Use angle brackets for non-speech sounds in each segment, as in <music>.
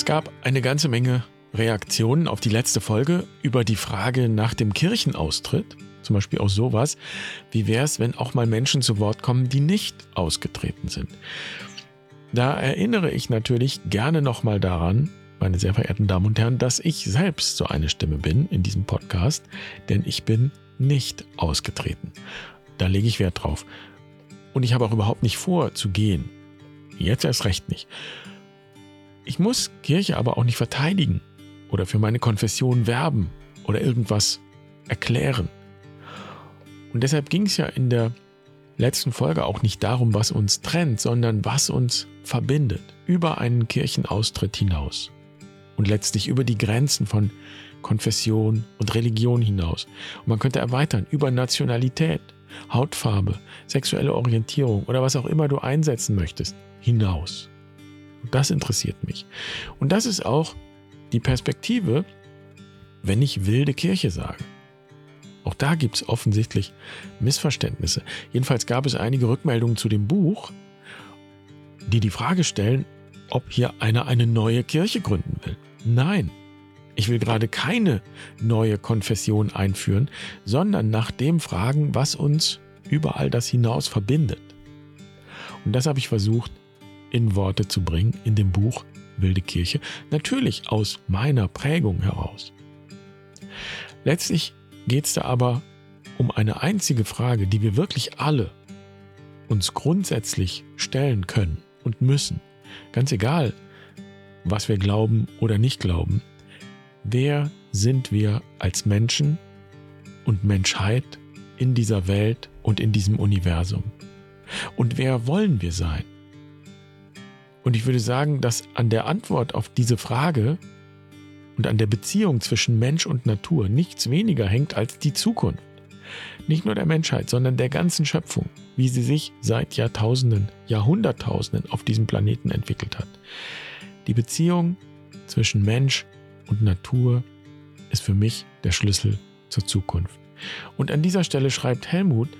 Es gab eine ganze Menge Reaktionen auf die letzte Folge über die Frage nach dem Kirchenaustritt. Zum Beispiel auch sowas, wie wäre es, wenn auch mal Menschen zu Wort kommen, die nicht ausgetreten sind. Da erinnere ich natürlich gerne nochmal daran, meine sehr verehrten Damen und Herren, dass ich selbst so eine Stimme bin in diesem Podcast, denn ich bin nicht ausgetreten. Da lege ich Wert drauf. Und ich habe auch überhaupt nicht vor zu gehen. Jetzt erst recht nicht. Ich muss Kirche aber auch nicht verteidigen oder für meine Konfession werben oder irgendwas erklären. Und deshalb ging es ja in der letzten Folge auch nicht darum, was uns trennt, sondern was uns verbindet, über einen Kirchenaustritt hinaus und letztlich über die Grenzen von Konfession und Religion hinaus. Und man könnte erweitern über Nationalität, Hautfarbe, sexuelle Orientierung oder was auch immer du einsetzen möchtest, hinaus. Und das interessiert mich. Und das ist auch die Perspektive, wenn ich wilde Kirche sage. Auch da gibt es offensichtlich Missverständnisse. Jedenfalls gab es einige Rückmeldungen zu dem Buch, die die Frage stellen, ob hier einer eine neue Kirche gründen will. Nein, ich will gerade keine neue Konfession einführen, sondern nach dem fragen, was uns über all das hinaus verbindet. Und das habe ich versucht in Worte zu bringen in dem Buch Wilde Kirche, natürlich aus meiner Prägung heraus. Letztlich geht es da aber um eine einzige Frage, die wir wirklich alle uns grundsätzlich stellen können und müssen. Ganz egal, was wir glauben oder nicht glauben. Wer sind wir als Menschen und Menschheit in dieser Welt und in diesem Universum? Und wer wollen wir sein? Und ich würde sagen, dass an der Antwort auf diese Frage und an der Beziehung zwischen Mensch und Natur nichts weniger hängt als die Zukunft. Nicht nur der Menschheit, sondern der ganzen Schöpfung, wie sie sich seit Jahrtausenden, Jahrhunderttausenden auf diesem Planeten entwickelt hat. Die Beziehung zwischen Mensch und Natur ist für mich der Schlüssel zur Zukunft. Und an dieser Stelle schreibt Helmut,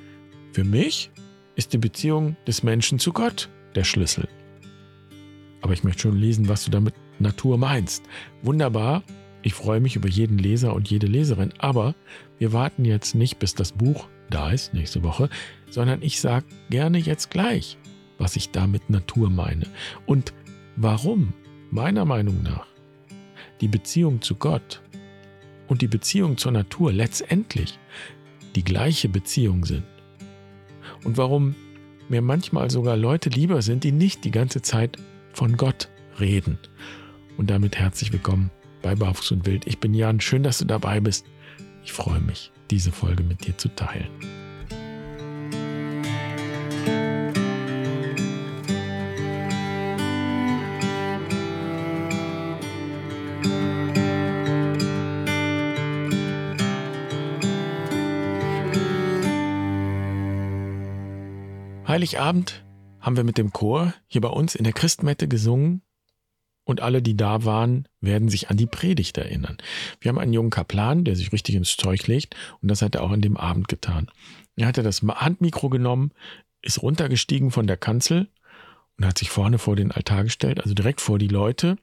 für mich ist die Beziehung des Menschen zu Gott der Schlüssel. Aber ich möchte schon lesen, was du damit Natur meinst. Wunderbar. Ich freue mich über jeden Leser und jede Leserin. Aber wir warten jetzt nicht, bis das Buch da ist, nächste Woche, sondern ich sage gerne jetzt gleich, was ich damit Natur meine. Und warum, meiner Meinung nach, die Beziehung zu Gott und die Beziehung zur Natur letztendlich die gleiche Beziehung sind. Und warum mir manchmal sogar Leute lieber sind, die nicht die ganze Zeit von Gott reden. Und damit herzlich willkommen bei Barfuß und Wild. Ich bin Jan, schön, dass du dabei bist. Ich freue mich, diese Folge mit dir zu teilen. Heiligabend haben wir mit dem Chor hier bei uns in der Christmette gesungen und alle, die da waren, werden sich an die Predigt erinnern. Wir haben einen jungen Kaplan, der sich richtig ins Zeug legt und das hat er auch an dem Abend getan. Er hatte das Handmikro genommen, ist runtergestiegen von der Kanzel und hat sich vorne vor den Altar gestellt, also direkt vor die Leute,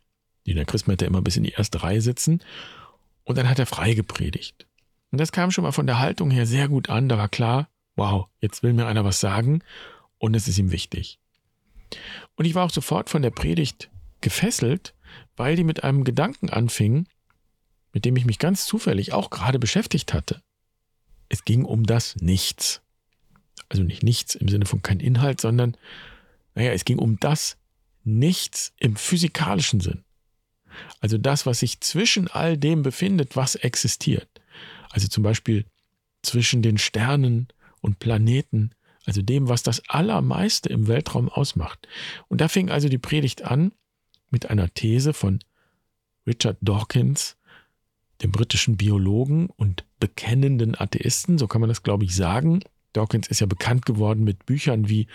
die in der Christmette immer bis in die erste Reihe sitzen und dann hat er frei gepredigt. Und das kam schon mal von der Haltung her sehr gut an, da war klar, wow, jetzt will mir einer was sagen und es ist ihm wichtig. Und ich war auch sofort von der Predigt gefesselt, weil die mit einem Gedanken anfing, mit dem ich mich ganz zufällig auch gerade beschäftigt hatte. Es ging um das Nichts. Also nicht nichts im Sinne von kein Inhalt, sondern, naja, es ging um das Nichts im physikalischen Sinn. Also das, was sich zwischen all dem befindet, was existiert. Also zum Beispiel zwischen den Sternen und Planeten, also dem, was das Allermeiste im Weltraum ausmacht. Und da fing also die Predigt an mit einer These von Richard Dawkins, dem britischen Biologen und bekennenden Atheisten, so kann man das, glaube ich, sagen. Dawkins ist ja bekannt geworden mit Büchern wie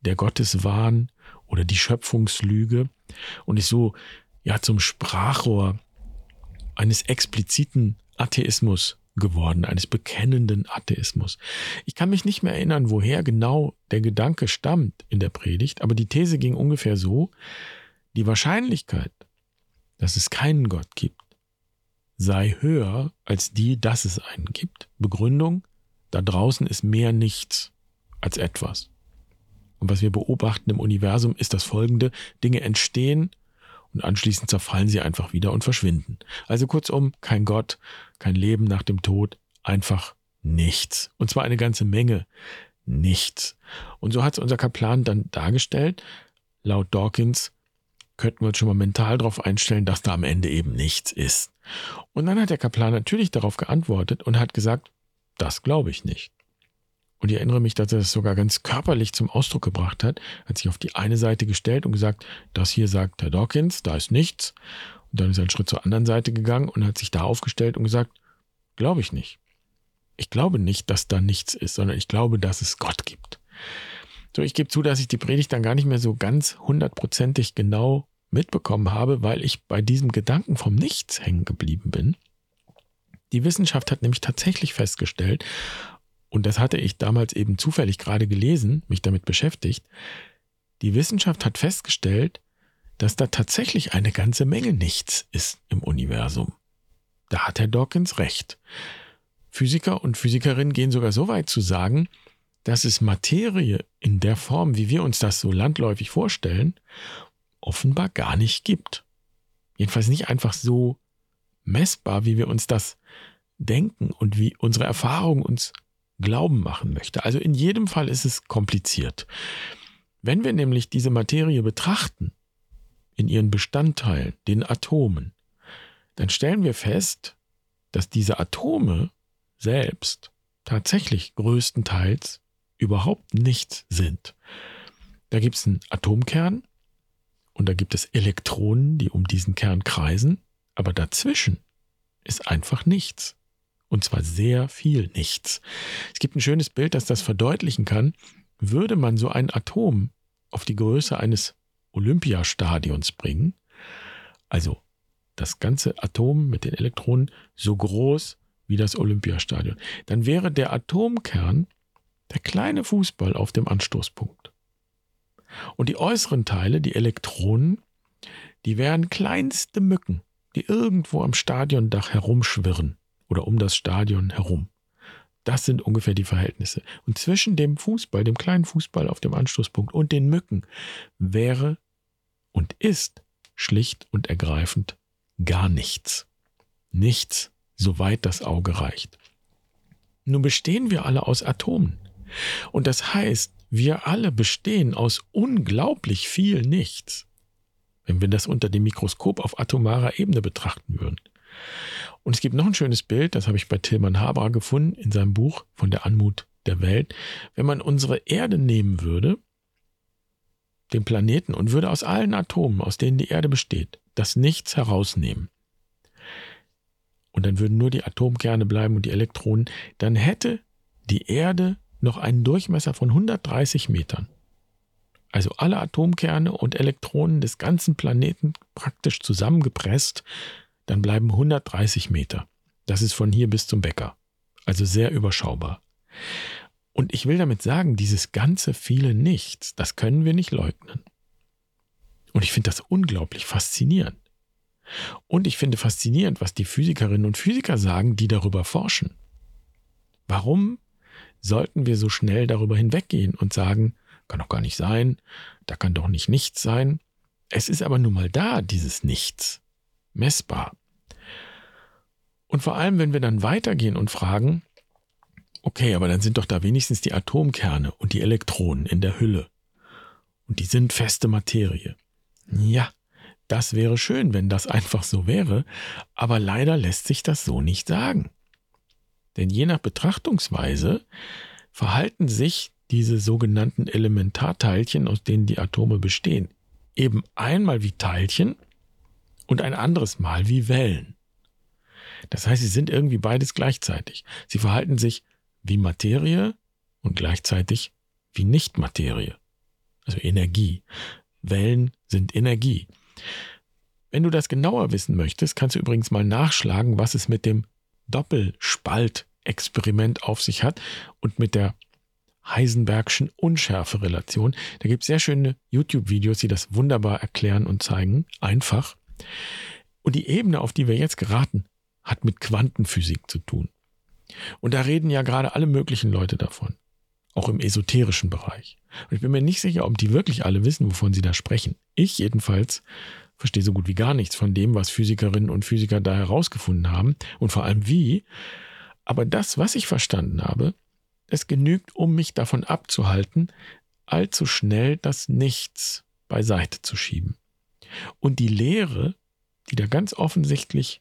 Der Gotteswahn oder Die Schöpfungslüge und ist so ja zum Sprachrohr eines expliziten Atheismus geworden, eines bekennenden Atheismus. Ich kann mich nicht mehr erinnern, woher genau der Gedanke stammt in der Predigt, aber die These ging ungefähr so, die Wahrscheinlichkeit, dass es keinen Gott gibt, sei höher als die, dass es einen gibt. Begründung, da draußen ist mehr nichts als etwas. Und was wir beobachten im Universum ist das folgende, Dinge entstehen und anschließend zerfallen sie einfach wieder und verschwinden. Also kurzum, kein Gott, kein Leben nach dem Tod, einfach nichts. Und zwar eine ganze Menge nichts. Und so hat es unser Kaplan dann dargestellt. Laut Dawkins könnten wir uns schon mal mental darauf einstellen, dass da am Ende eben nichts ist. Und dann hat der Kaplan natürlich darauf geantwortet und hat gesagt, das glaube ich nicht. Und ich erinnere mich, dass er das sogar ganz körperlich zum Ausdruck gebracht hat, hat sich auf die eine Seite gestellt und gesagt, das hier sagt Herr Dawkins, da ist nichts. Und dann ist er einen Schritt zur anderen Seite gegangen und hat sich da aufgestellt und gesagt, glaube ich nicht. Ich glaube nicht, dass da nichts ist, sondern ich glaube, dass es Gott gibt. So, ich gebe zu, dass ich die Predigt dann gar nicht mehr so ganz hundertprozentig genau mitbekommen habe, weil ich bei diesem Gedanken vom Nichts hängen geblieben bin. Die Wissenschaft hat nämlich tatsächlich festgestellt, und das hatte ich damals eben zufällig gerade gelesen, mich damit beschäftigt, die Wissenschaft hat festgestellt, dass da tatsächlich eine ganze Menge Nichts ist im Universum. Da hat Herr Dawkins recht. Physiker und Physikerinnen gehen sogar so weit zu sagen, dass es Materie in der Form, wie wir uns das so landläufig vorstellen, offenbar gar nicht gibt. Jedenfalls nicht einfach so messbar, wie wir uns das denken und wie unsere Erfahrung uns glauben machen möchte. Also in jedem Fall ist es kompliziert. Wenn wir nämlich diese Materie betrachten, in ihren Bestandteilen, den Atomen, dann stellen wir fest, dass diese Atome selbst tatsächlich größtenteils überhaupt nichts sind. Da gibt es einen Atomkern und da gibt es Elektronen, die um diesen Kern kreisen, aber dazwischen ist einfach nichts. Und zwar sehr viel nichts. Es gibt ein schönes Bild, das das verdeutlichen kann. Würde man so ein Atom auf die Größe eines Olympiastadions bringen, also das ganze Atom mit den Elektronen so groß wie das Olympiastadion, dann wäre der Atomkern der kleine Fußball auf dem Anstoßpunkt. Und die äußeren Teile, die Elektronen, die wären kleinste Mücken, die irgendwo am Stadiondach herumschwirren oder um das Stadion herum. Das sind ungefähr die Verhältnisse. Und zwischen dem Fußball, dem kleinen Fußball auf dem Anstoßpunkt und den Mücken wäre und ist schlicht und ergreifend gar nichts. Nichts, soweit das Auge reicht. Nun bestehen wir alle aus Atomen. Und das heißt, wir alle bestehen aus unglaublich viel Nichts, wenn wir das unter dem Mikroskop auf atomarer Ebene betrachten würden. Und es gibt noch ein schönes Bild, das habe ich bei Tilman Haber gefunden in seinem Buch von der Anmut der Welt. Wenn man unsere Erde nehmen würde, den Planeten, und würde aus allen Atomen, aus denen die Erde besteht, das Nichts herausnehmen, und dann würden nur die Atomkerne bleiben und die Elektronen, dann hätte die Erde noch einen Durchmesser von 130 Metern. Also alle Atomkerne und Elektronen des ganzen Planeten praktisch zusammengepresst dann bleiben 130 Meter. Das ist von hier bis zum Bäcker. Also sehr überschaubar. Und ich will damit sagen, dieses ganze viele Nichts, das können wir nicht leugnen. Und ich finde das unglaublich faszinierend. Und ich finde faszinierend, was die Physikerinnen und Physiker sagen, die darüber forschen. Warum sollten wir so schnell darüber hinweggehen und sagen, kann doch gar nicht sein, da kann doch nicht nichts sein. Es ist aber nun mal da, dieses Nichts messbar. Und vor allem, wenn wir dann weitergehen und fragen, okay, aber dann sind doch da wenigstens die Atomkerne und die Elektronen in der Hülle. Und die sind feste Materie. Ja, das wäre schön, wenn das <laughs> einfach so wäre, aber leider lässt sich das so nicht sagen. Denn je nach Betrachtungsweise verhalten sich diese sogenannten Elementarteilchen, aus denen die Atome bestehen, eben einmal wie Teilchen und ein anderes Mal wie Wellen. Das heißt, sie sind irgendwie beides gleichzeitig. Sie verhalten sich wie Materie und gleichzeitig wie Nichtmaterie. Also Energie. Wellen sind Energie. Wenn du das genauer wissen möchtest, kannst du übrigens mal nachschlagen, was es mit dem Doppelspaltexperiment auf sich hat und mit der Heisenbergschen Unschärferelation. Da gibt es sehr schöne YouTube-Videos, die das wunderbar erklären und zeigen. Einfach. Und die Ebene, auf die wir jetzt geraten, hat mit Quantenphysik zu tun. Und da reden ja gerade alle möglichen Leute davon, auch im esoterischen Bereich. Und ich bin mir nicht sicher, ob die wirklich alle wissen, wovon sie da sprechen. Ich jedenfalls verstehe so gut wie gar nichts von dem, was Physikerinnen und Physiker da herausgefunden haben und vor allem wie. Aber das, was ich verstanden habe, es genügt, um mich davon abzuhalten, allzu schnell das Nichts beiseite zu schieben. Und die Lehre, die da ganz offensichtlich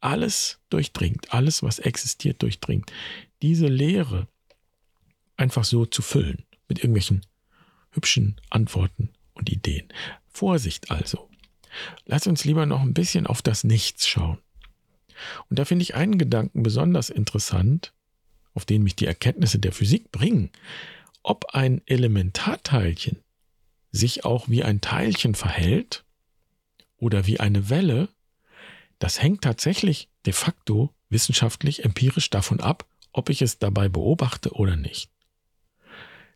alles durchdringt, alles, was existiert, durchdringt, diese Lehre einfach so zu füllen mit irgendwelchen hübschen Antworten und Ideen. Vorsicht also. Lass uns lieber noch ein bisschen auf das Nichts schauen. Und da finde ich einen Gedanken besonders interessant, auf den mich die Erkenntnisse der Physik bringen. Ob ein Elementarteilchen sich auch wie ein Teilchen verhält oder wie eine Welle, das hängt tatsächlich de facto wissenschaftlich empirisch davon ab, ob ich es dabei beobachte oder nicht.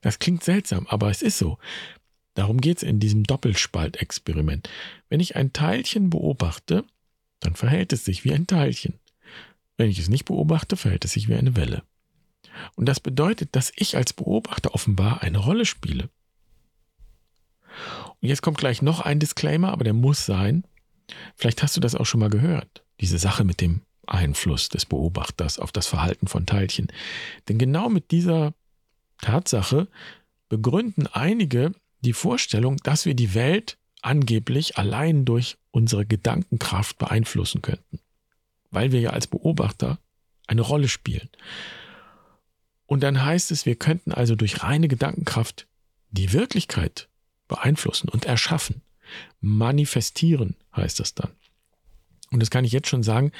Das klingt seltsam, aber es ist so. Darum geht es in diesem Doppelspaltexperiment. Wenn ich ein Teilchen beobachte, dann verhält es sich wie ein Teilchen. Wenn ich es nicht beobachte, verhält es sich wie eine Welle. Und das bedeutet, dass ich als Beobachter offenbar eine Rolle spiele. Und jetzt kommt gleich noch ein Disclaimer, aber der muss sein. Vielleicht hast du das auch schon mal gehört. Diese Sache mit dem Einfluss des Beobachters auf das Verhalten von Teilchen. Denn genau mit dieser Tatsache begründen einige die Vorstellung, dass wir die Welt angeblich allein durch unsere Gedankenkraft beeinflussen könnten, weil wir ja als Beobachter eine Rolle spielen. Und dann heißt es, wir könnten also durch reine Gedankenkraft die Wirklichkeit beeinflussen und erschaffen. Manifestieren heißt das dann. Und das kann ich jetzt schon sagen,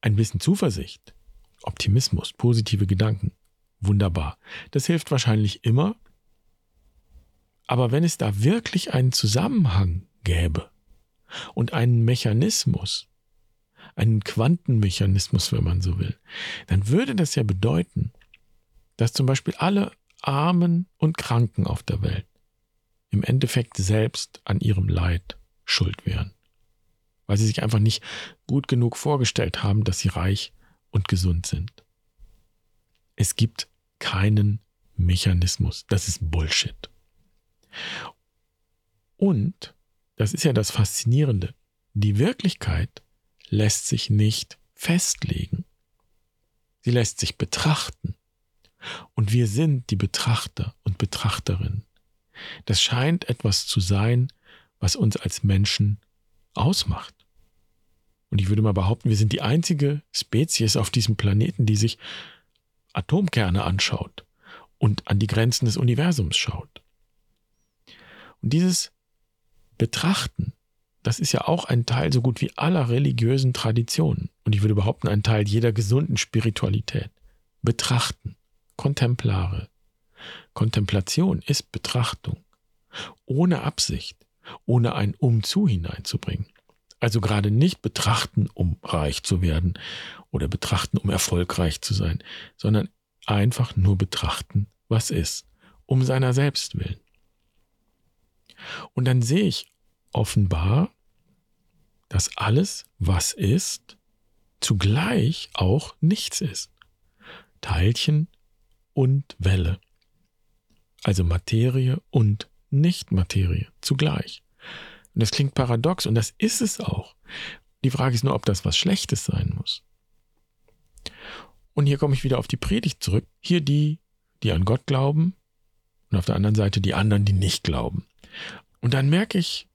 ein bisschen Zuversicht, Optimismus, positive Gedanken, wunderbar. Das hilft wahrscheinlich immer. Aber wenn es da wirklich einen Zusammenhang gäbe und einen Mechanismus, einen Quantenmechanismus, wenn man so will, dann würde das ja bedeuten, dass zum Beispiel alle Armen und Kranken auf der Welt im Endeffekt selbst an ihrem Leid schuld wären, weil sie sich einfach nicht gut genug vorgestellt haben, dass sie reich und gesund sind. Es gibt keinen Mechanismus. Das ist Bullshit. Und, das ist ja das Faszinierende, die Wirklichkeit lässt sich nicht festlegen. Sie lässt sich betrachten. Und wir sind die Betrachter und Betrachterinnen. Das scheint etwas zu sein, was uns als Menschen ausmacht. Und ich würde mal behaupten, wir sind die einzige Spezies auf diesem Planeten, die sich Atomkerne anschaut und an die Grenzen des Universums schaut. Und dieses Betrachten, das ist ja auch ein Teil so gut wie aller religiösen Traditionen und ich würde behaupten, ein Teil jeder gesunden Spiritualität. Betrachten, Kontemplare, Kontemplation ist Betrachtung, ohne Absicht, ohne ein Umzu hineinzubringen. Also gerade nicht betrachten, um reich zu werden oder betrachten, um erfolgreich zu sein, sondern einfach nur betrachten, was ist, um seiner selbst willen. Und dann sehe ich offenbar, dass alles, was ist, zugleich auch nichts ist. Teilchen und Welle also Materie und Nicht-Materie zugleich. Und das klingt paradox und das ist es auch. Die Frage ist nur, ob das was Schlechtes sein muss. Und hier komme ich wieder auf die Predigt zurück. Hier die, die an Gott glauben und auf der anderen Seite die anderen, die nicht glauben. Und dann merke ich,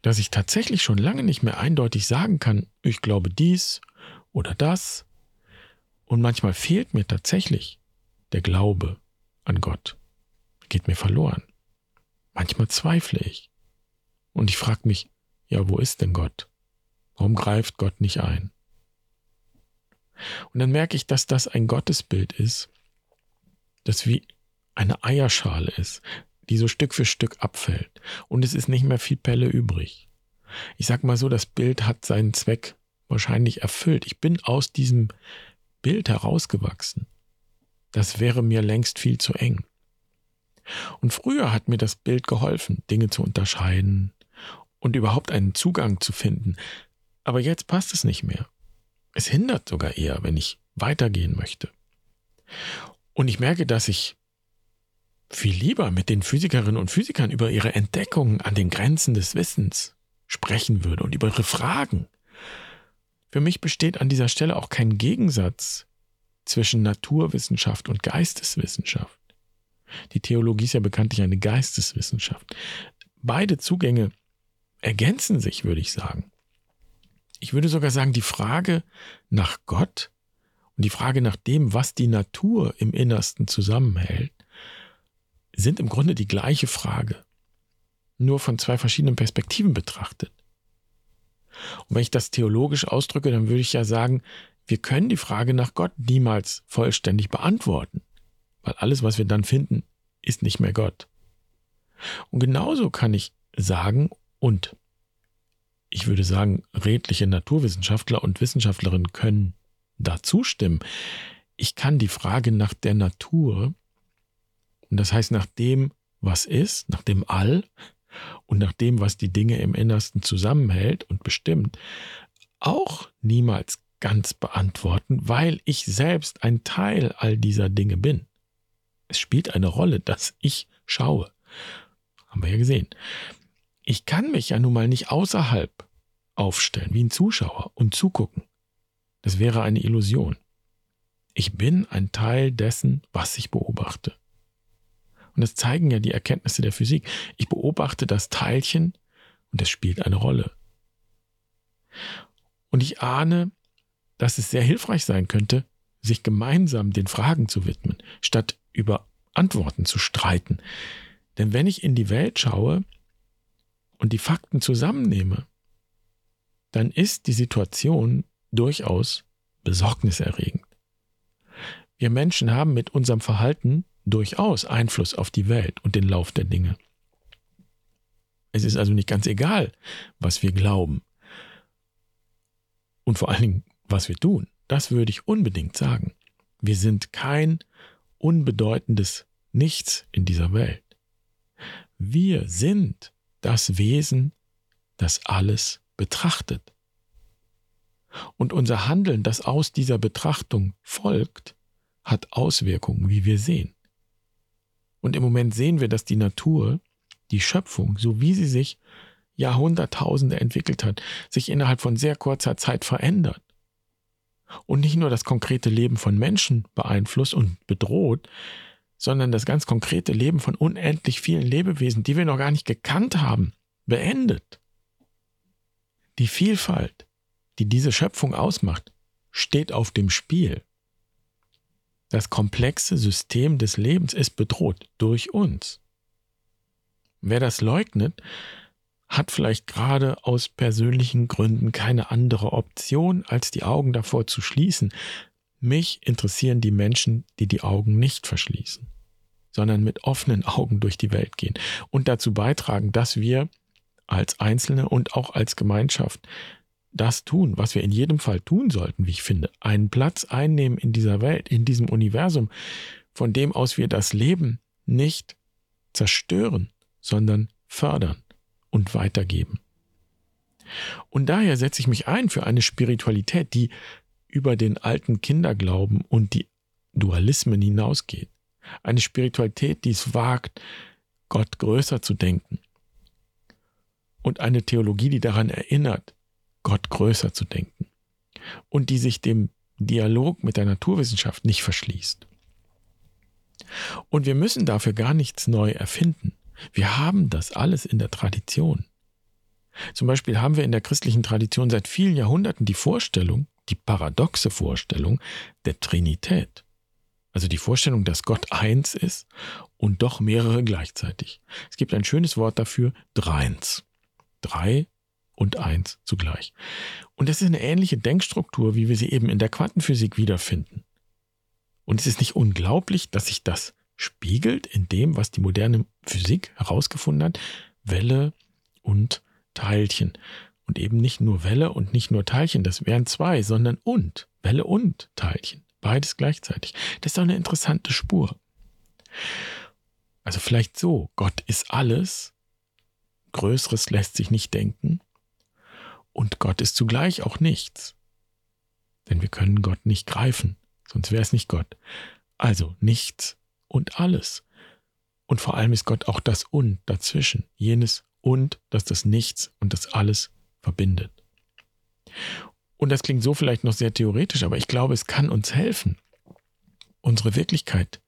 dass ich tatsächlich schon lange nicht mehr eindeutig sagen kann, ich glaube dies oder das. Und manchmal fehlt mir tatsächlich der Glaube an Gott geht mir verloren. Manchmal zweifle ich. Und ich frage mich, ja, wo ist denn Gott? Warum greift Gott nicht ein? Und dann merke ich, dass das ein Gottesbild ist, das wie eine Eierschale ist, die so Stück für Stück abfällt. Und es ist nicht mehr viel Pelle übrig. Ich sag mal so, das Bild hat seinen Zweck wahrscheinlich erfüllt. Ich bin aus diesem Bild herausgewachsen. Das wäre mir längst viel zu eng. Und früher hat mir das Bild geholfen, Dinge zu unterscheiden und überhaupt einen Zugang zu finden. Aber jetzt passt es nicht mehr. Es hindert sogar eher, wenn ich weitergehen möchte. Und ich merke, dass ich viel lieber mit den Physikerinnen und Physikern über ihre Entdeckungen an den Grenzen des Wissens sprechen würde und über ihre Fragen. Für mich besteht an dieser Stelle auch kein Gegensatz zwischen Naturwissenschaft und Geisteswissenschaft. Die Theologie ist ja bekanntlich eine Geisteswissenschaft. Beide Zugänge ergänzen sich, würde ich sagen. Ich würde sogar sagen, die Frage nach Gott und die Frage nach dem, was die Natur im Innersten zusammenhält, sind im Grunde die gleiche Frage, nur von zwei verschiedenen Perspektiven betrachtet. Und wenn ich das theologisch ausdrücke, dann würde ich ja sagen, wir können die Frage nach Gott niemals vollständig beantworten, weil alles, was wir dann finden, ist nicht mehr Gott. Und genauso kann ich sagen, und ich würde sagen, redliche Naturwissenschaftler und Wissenschaftlerinnen können da zustimmen. Ich kann die Frage nach der Natur, und das heißt nach dem, was ist, nach dem All und nach dem, was die Dinge im Innersten zusammenhält und bestimmt, auch niemals ganz beantworten, weil ich selbst ein Teil all dieser Dinge bin. Es spielt eine Rolle, dass ich schaue. Haben wir ja gesehen. Ich kann mich ja nun mal nicht außerhalb aufstellen, wie ein Zuschauer und zugucken. Das wäre eine Illusion. Ich bin ein Teil dessen, was ich beobachte. Und das zeigen ja die Erkenntnisse der Physik. Ich beobachte das Teilchen und es spielt eine Rolle. Und ich ahne, dass es sehr hilfreich sein könnte, sich gemeinsam den Fragen zu widmen, statt über Antworten zu streiten. Denn wenn ich in die Welt schaue, und die Fakten zusammennehme, dann ist die Situation durchaus besorgniserregend. Wir Menschen haben mit unserem Verhalten durchaus Einfluss auf die Welt und den Lauf der Dinge. Es ist also nicht ganz egal, was wir glauben und vor allen Dingen, was wir tun. Das würde ich unbedingt sagen. Wir sind kein unbedeutendes Nichts in dieser Welt. Wir sind das Wesen, das alles betrachtet. Und unser Handeln, das aus dieser Betrachtung folgt, hat Auswirkungen, wie wir sehen. Und im Moment sehen wir, dass die Natur, die Schöpfung, so wie sie sich Jahrhunderttausende entwickelt hat, sich innerhalb von sehr kurzer Zeit verändert. Und nicht nur das konkrete Leben von Menschen beeinflusst und bedroht, sondern das ganz konkrete Leben von unendlich vielen Lebewesen, die wir noch gar nicht gekannt haben, beendet. Die Vielfalt, die diese Schöpfung ausmacht, steht auf dem Spiel. Das komplexe System des Lebens ist bedroht durch uns. Wer das leugnet, hat vielleicht gerade aus persönlichen Gründen keine andere Option, als die Augen davor zu schließen, mich interessieren die Menschen, die die Augen nicht verschließen, sondern mit offenen Augen durch die Welt gehen und dazu beitragen, dass wir als Einzelne und auch als Gemeinschaft das tun, was wir in jedem Fall tun sollten, wie ich finde, einen Platz einnehmen in dieser Welt, in diesem Universum, von dem aus wir das Leben nicht zerstören, sondern fördern und weitergeben. Und daher setze ich mich ein für eine Spiritualität, die über den alten Kinderglauben und die Dualismen hinausgeht. Eine Spiritualität, die es wagt, Gott größer zu denken. Und eine Theologie, die daran erinnert, Gott größer zu denken. Und die sich dem Dialog mit der Naturwissenschaft nicht verschließt. Und wir müssen dafür gar nichts neu erfinden. Wir haben das alles in der Tradition. Zum Beispiel haben wir in der christlichen Tradition seit vielen Jahrhunderten die Vorstellung, die paradoxe Vorstellung der Trinität. Also die Vorstellung, dass Gott eins ist und doch mehrere gleichzeitig. Es gibt ein schönes Wort dafür, dreins. Drei und eins zugleich. Und das ist eine ähnliche Denkstruktur, wie wir sie eben in der Quantenphysik wiederfinden. Und es ist nicht unglaublich, dass sich das spiegelt in dem, was die moderne Physik herausgefunden hat, Welle und Teilchen. Und eben nicht nur Welle und nicht nur Teilchen, das wären zwei, sondern und. Welle und Teilchen. Beides gleichzeitig. Das ist doch eine interessante Spur. Also vielleicht so, Gott ist alles, Größeres lässt sich nicht denken. Und Gott ist zugleich auch nichts. Denn wir können Gott nicht greifen, sonst wäre es nicht Gott. Also nichts und alles. Und vor allem ist Gott auch das Und dazwischen, jenes Und, das das Nichts und das Alles verbindet. Und das klingt so vielleicht noch sehr theoretisch, aber ich glaube, es kann uns helfen, unsere Wirklichkeit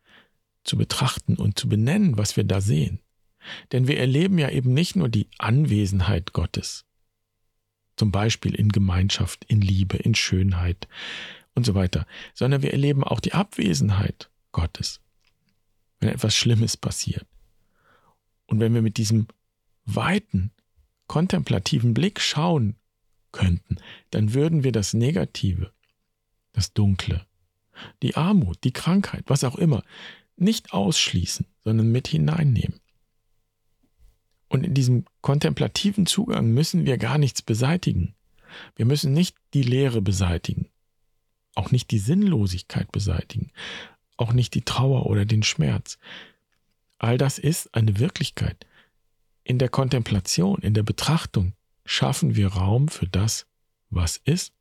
zu betrachten und zu benennen, was wir da sehen. Denn wir erleben ja eben nicht nur die Anwesenheit Gottes, zum Beispiel in Gemeinschaft, in Liebe, in Schönheit und so weiter, sondern wir erleben auch die Abwesenheit Gottes, wenn etwas Schlimmes passiert. Und wenn wir mit diesem weiten, kontemplativen Blick schauen könnten, dann würden wir das Negative, das Dunkle, die Armut, die Krankheit, was auch immer, nicht ausschließen, sondern mit hineinnehmen. Und in diesem kontemplativen Zugang müssen wir gar nichts beseitigen. Wir müssen nicht die Leere beseitigen, auch nicht die Sinnlosigkeit beseitigen, auch nicht die Trauer oder den Schmerz. All das ist eine Wirklichkeit. In der Kontemplation, in der Betrachtung schaffen wir Raum für das, was ist.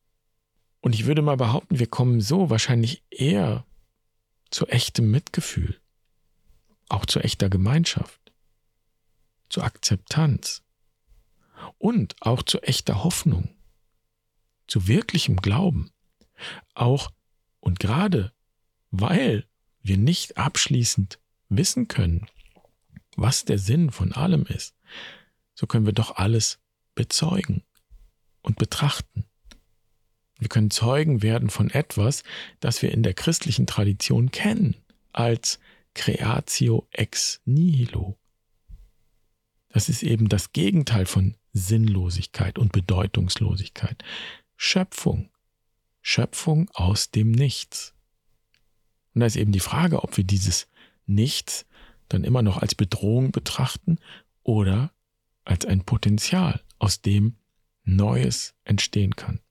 Und ich würde mal behaupten, wir kommen so wahrscheinlich eher zu echtem Mitgefühl, auch zu echter Gemeinschaft, zu Akzeptanz und auch zu echter Hoffnung, zu wirklichem Glauben, auch und gerade weil wir nicht abschließend wissen können, was der Sinn von allem ist, so können wir doch alles bezeugen und betrachten. Wir können Zeugen werden von etwas, das wir in der christlichen Tradition kennen, als Creatio ex nihilo. Das ist eben das Gegenteil von Sinnlosigkeit und Bedeutungslosigkeit. Schöpfung. Schöpfung aus dem Nichts. Und da ist eben die Frage, ob wir dieses Nichts dann immer noch als Bedrohung betrachten oder als ein Potenzial, aus dem Neues entstehen kann.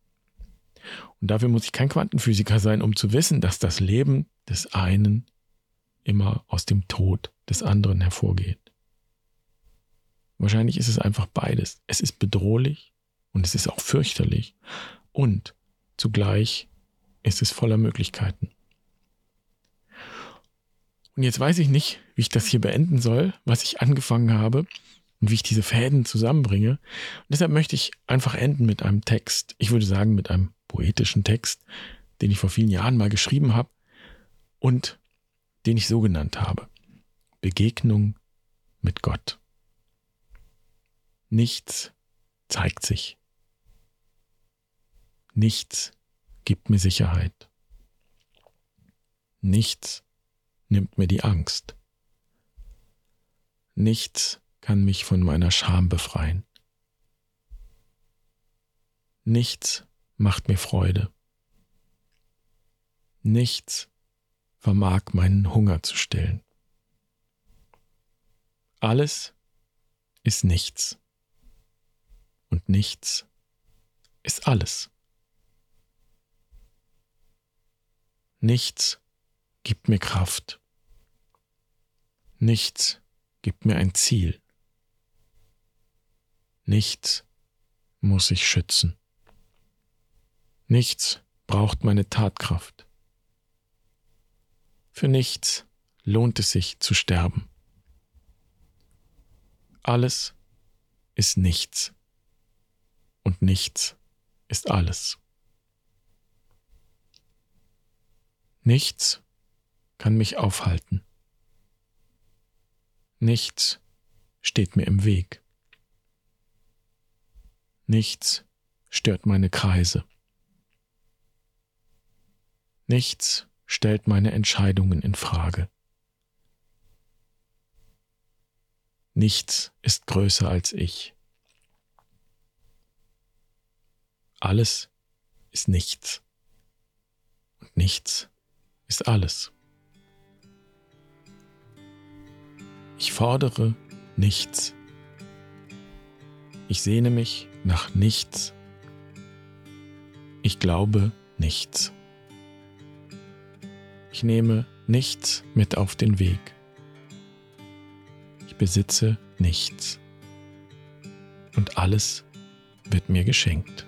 Und dafür muss ich kein Quantenphysiker sein, um zu wissen, dass das Leben des einen immer aus dem Tod des anderen hervorgeht. Wahrscheinlich ist es einfach beides. Es ist bedrohlich und es ist auch fürchterlich und zugleich ist es voller Möglichkeiten. Und jetzt weiß ich nicht, wie ich das hier beenden soll, was ich angefangen habe und wie ich diese Fäden zusammenbringe. Und deshalb möchte ich einfach enden mit einem Text. Ich würde sagen, mit einem poetischen Text, den ich vor vielen Jahren mal geschrieben habe und den ich so genannt habe. Begegnung mit Gott. Nichts zeigt sich. Nichts gibt mir Sicherheit. Nichts nimmt mir die Angst. Nichts kann mich von meiner Scham befreien. Nichts macht mir Freude. Nichts vermag meinen Hunger zu stillen. Alles ist nichts und nichts ist alles. Nichts gibt mir Kraft. Nichts gibt mir ein Ziel. Nichts muss ich schützen. Nichts braucht meine Tatkraft. Für nichts lohnt es sich zu sterben. Alles ist nichts und nichts ist alles. Nichts kann mich aufhalten. Nichts steht mir im Weg. Nichts stört meine Kreise. Nichts stellt meine Entscheidungen in Frage. Nichts ist größer als ich. Alles ist nichts. Und nichts ist alles. Ich fordere nichts. Ich sehne mich nach nichts. Ich glaube nichts. Ich nehme nichts mit auf den Weg. Ich besitze nichts. Und alles wird mir geschenkt.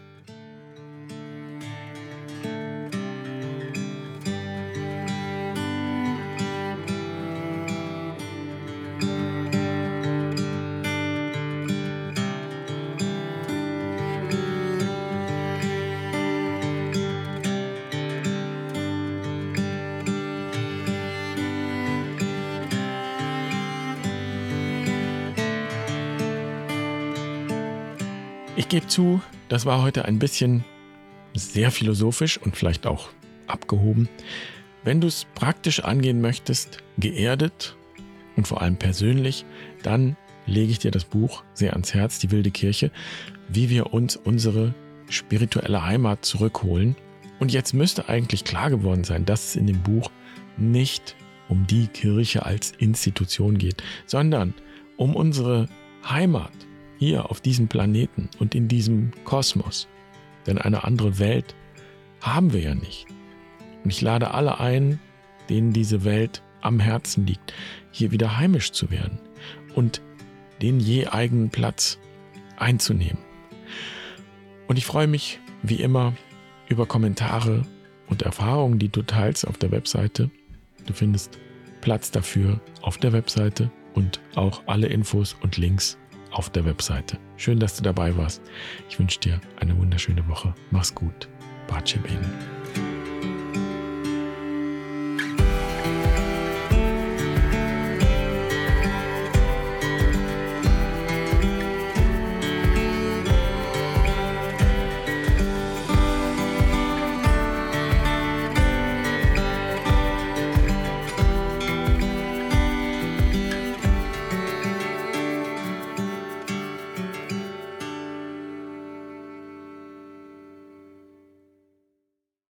Ich gebe zu, das war heute ein bisschen sehr philosophisch und vielleicht auch abgehoben. Wenn du es praktisch angehen möchtest, geerdet und vor allem persönlich, dann lege ich dir das Buch sehr ans Herz, Die wilde Kirche, wie wir uns unsere spirituelle Heimat zurückholen. Und jetzt müsste eigentlich klar geworden sein, dass es in dem Buch nicht um die Kirche als Institution geht, sondern um unsere Heimat, hier auf diesem Planeten und in diesem Kosmos. Denn eine andere Welt haben wir ja nicht. Und ich lade alle ein, denen diese Welt am Herzen liegt, hier wieder heimisch zu werden und den je eigenen Platz einzunehmen. Und ich freue mich wie immer über Kommentare und Erfahrungen, die du teilst auf der Webseite. Du findest Platz dafür auf der Webseite und auch alle Infos und Links auf der Webseite. Schön, dass du dabei warst. Ich wünsche dir eine wunderschöne Woche. Mach's gut. Bace bene.